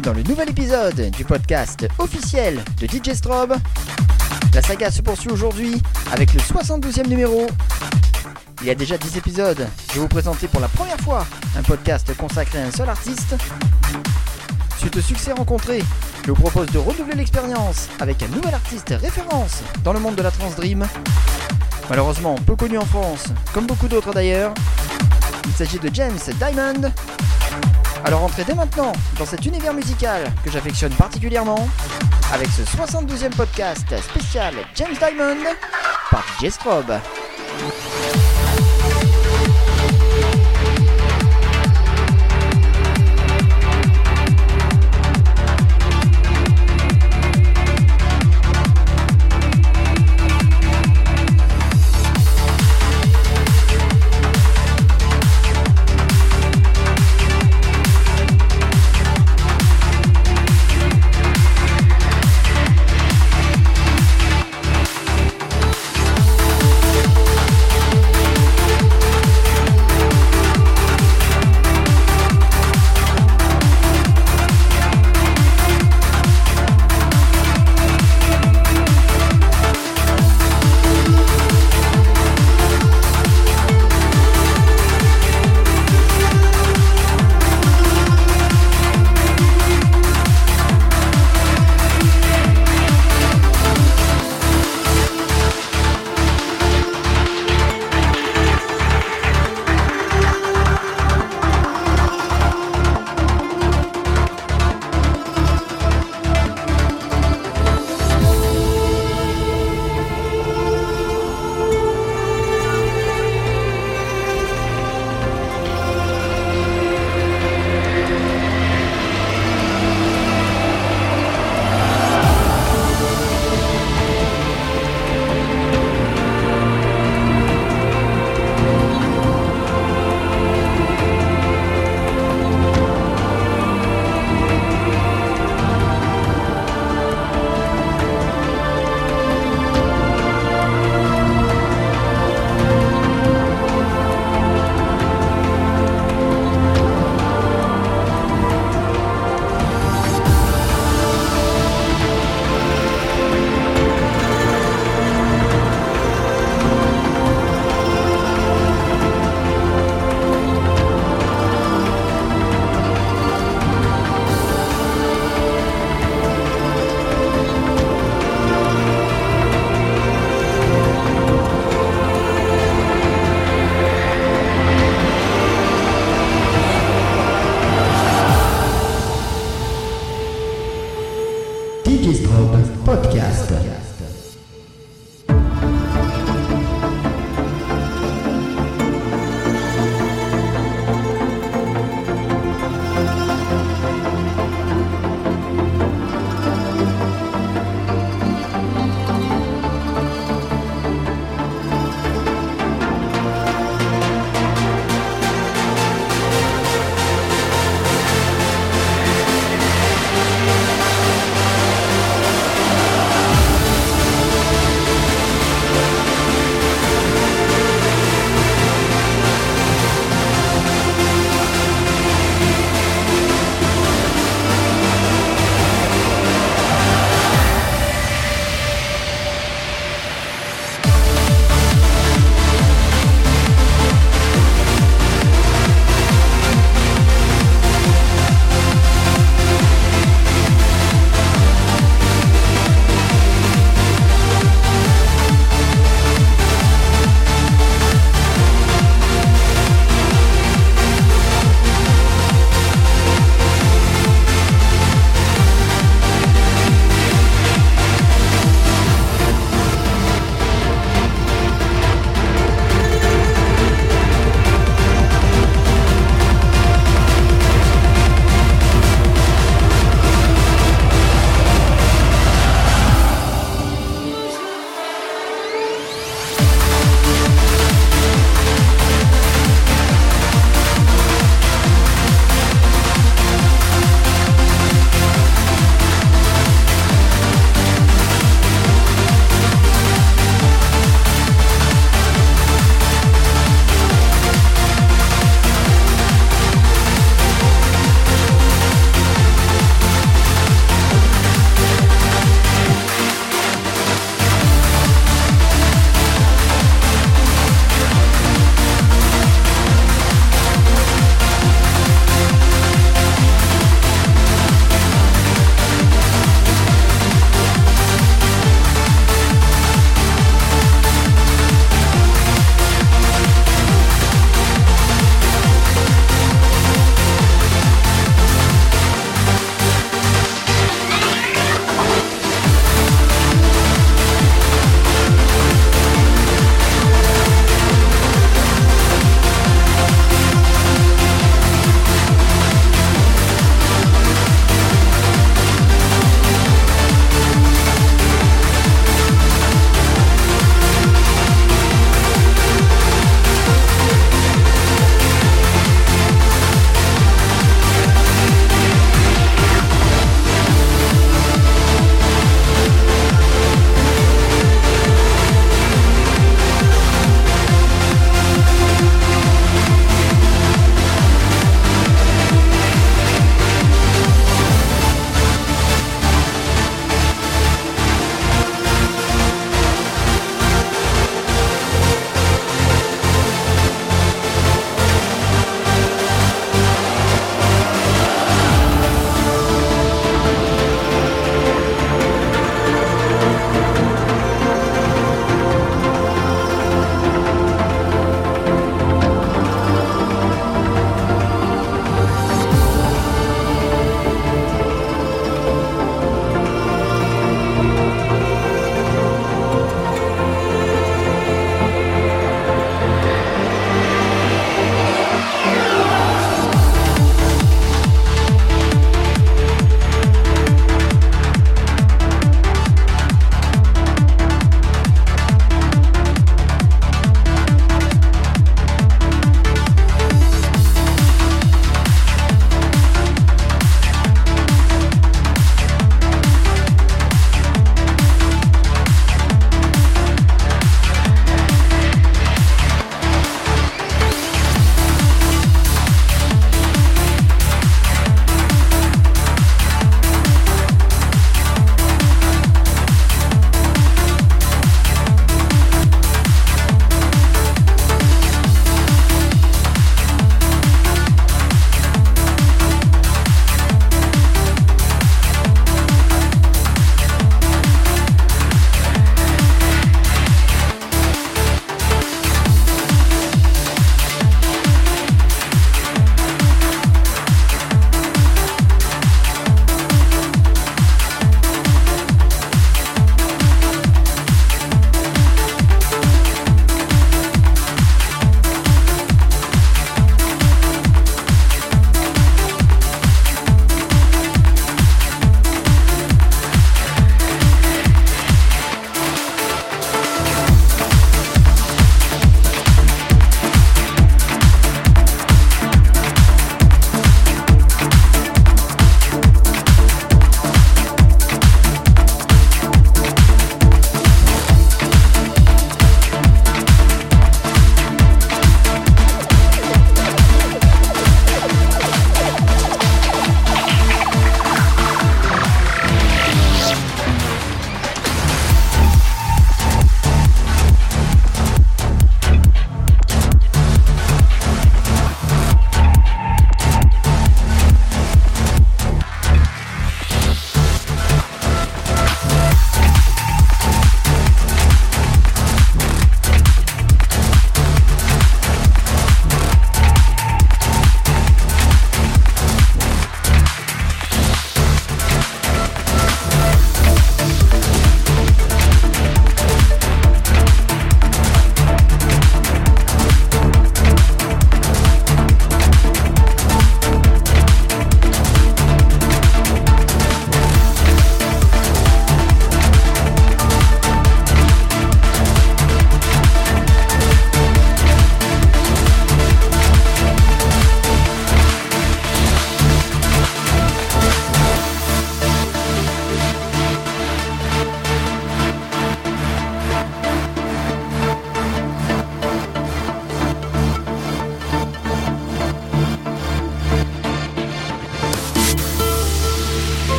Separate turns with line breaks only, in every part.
Dans le nouvel épisode du podcast officiel de DJ Strobe. La saga se poursuit aujourd'hui avec le 72e numéro. Il y a déjà 10 épisodes, je vais vous présenter pour la première fois un podcast consacré à un seul artiste. Suite au succès rencontré, je vous propose de renouveler l'expérience avec un nouvel artiste référence dans le monde de la trance dream. Malheureusement peu connu en France, comme beaucoup d'autres d'ailleurs. Il s'agit de James Diamond, alors entrez dès maintenant dans cet univers musical que j'affectionne particulièrement avec ce 72e podcast spécial James Diamond par DJ Strobe.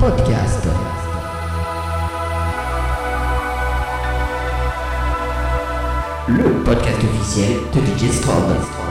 Podcast. Le podcast officiel de DJ Strobe.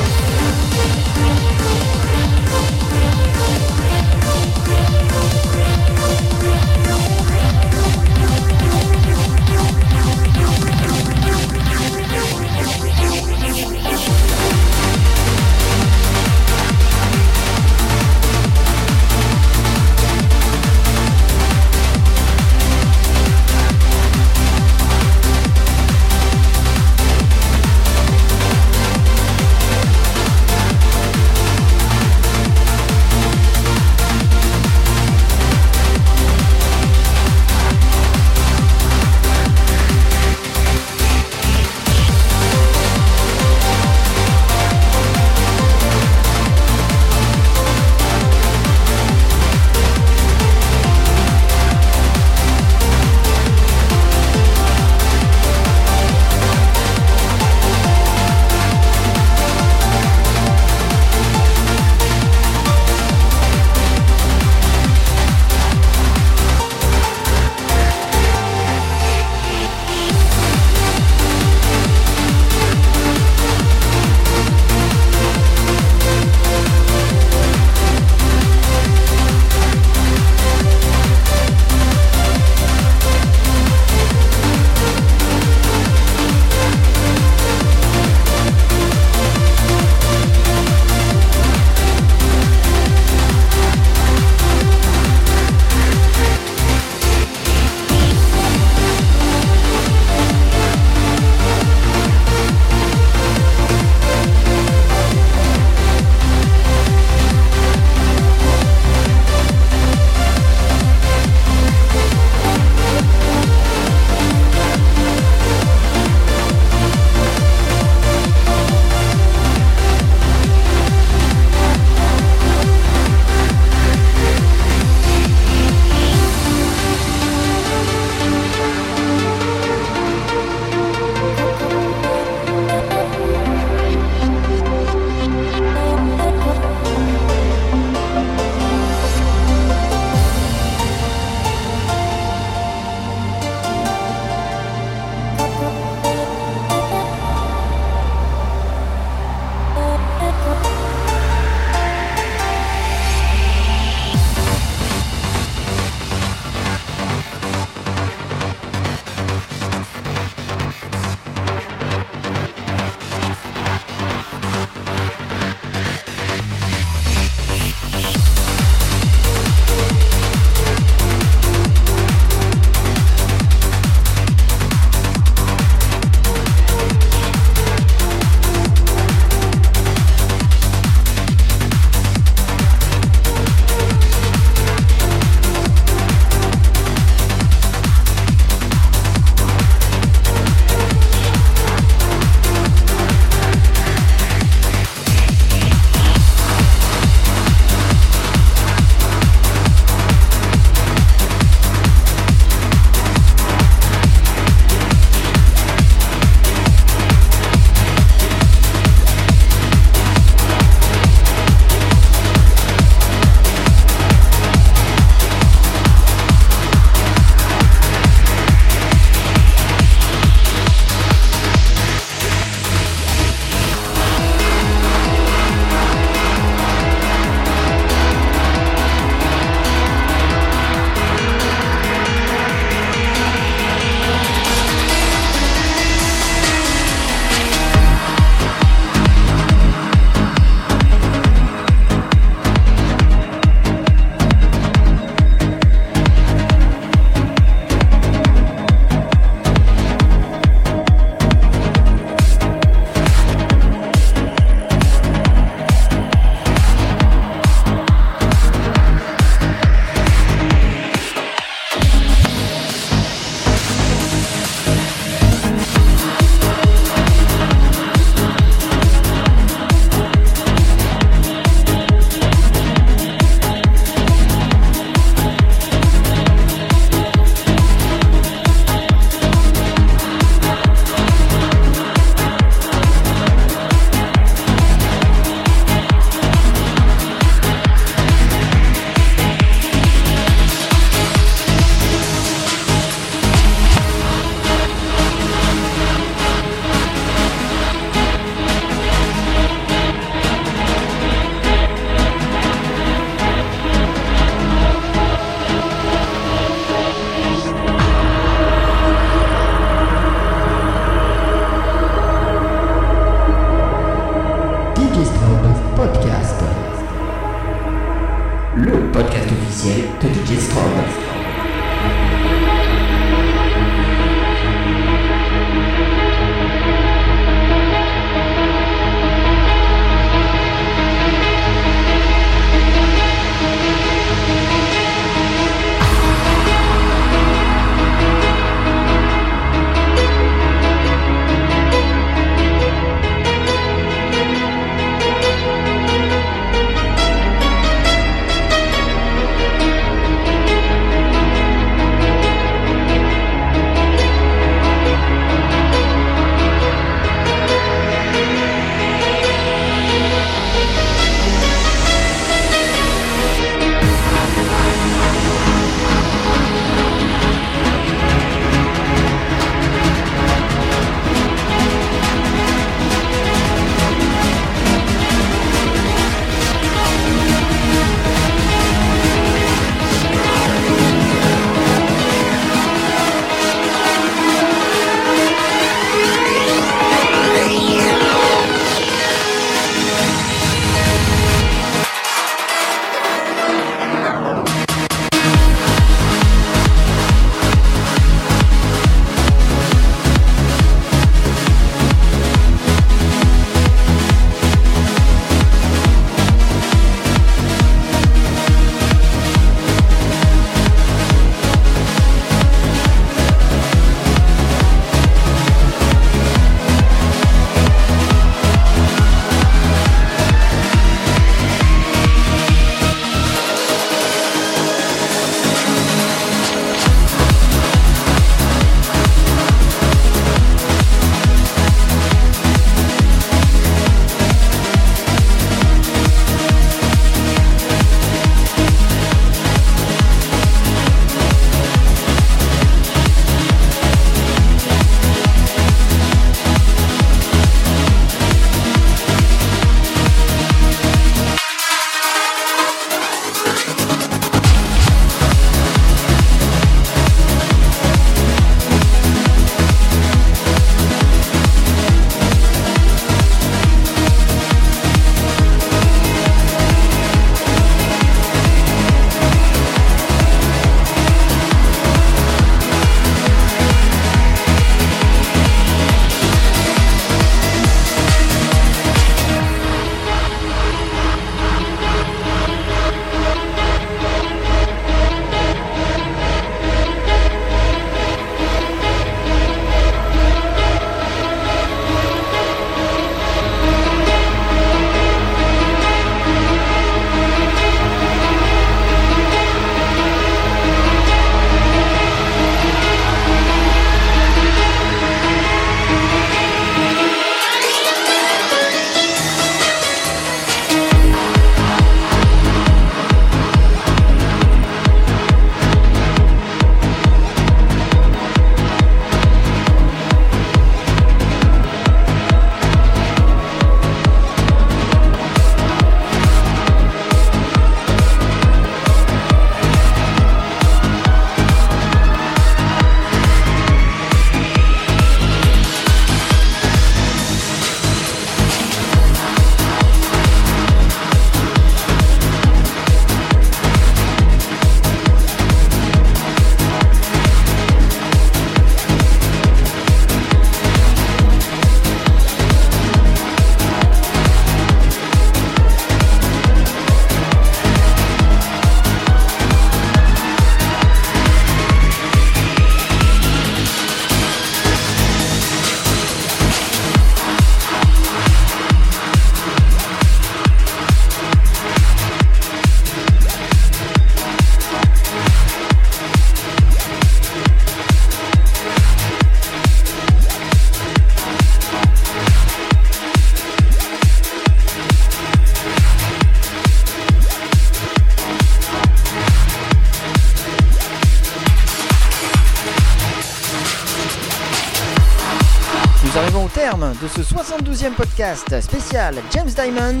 72e podcast spécial James Diamond.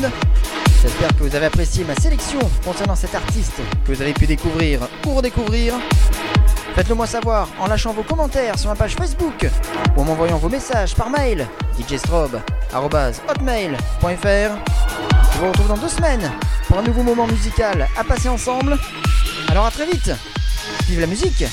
J'espère que vous avez apprécié ma sélection concernant cet artiste que vous avez pu découvrir ou redécouvrir. Faites-le moi savoir en lâchant vos commentaires sur ma page Facebook ou en m'envoyant vos messages par mail djstrobe.hotmail.fr. Je vous retrouve dans deux semaines pour un nouveau moment musical à passer ensemble. Alors à très vite. Vive la musique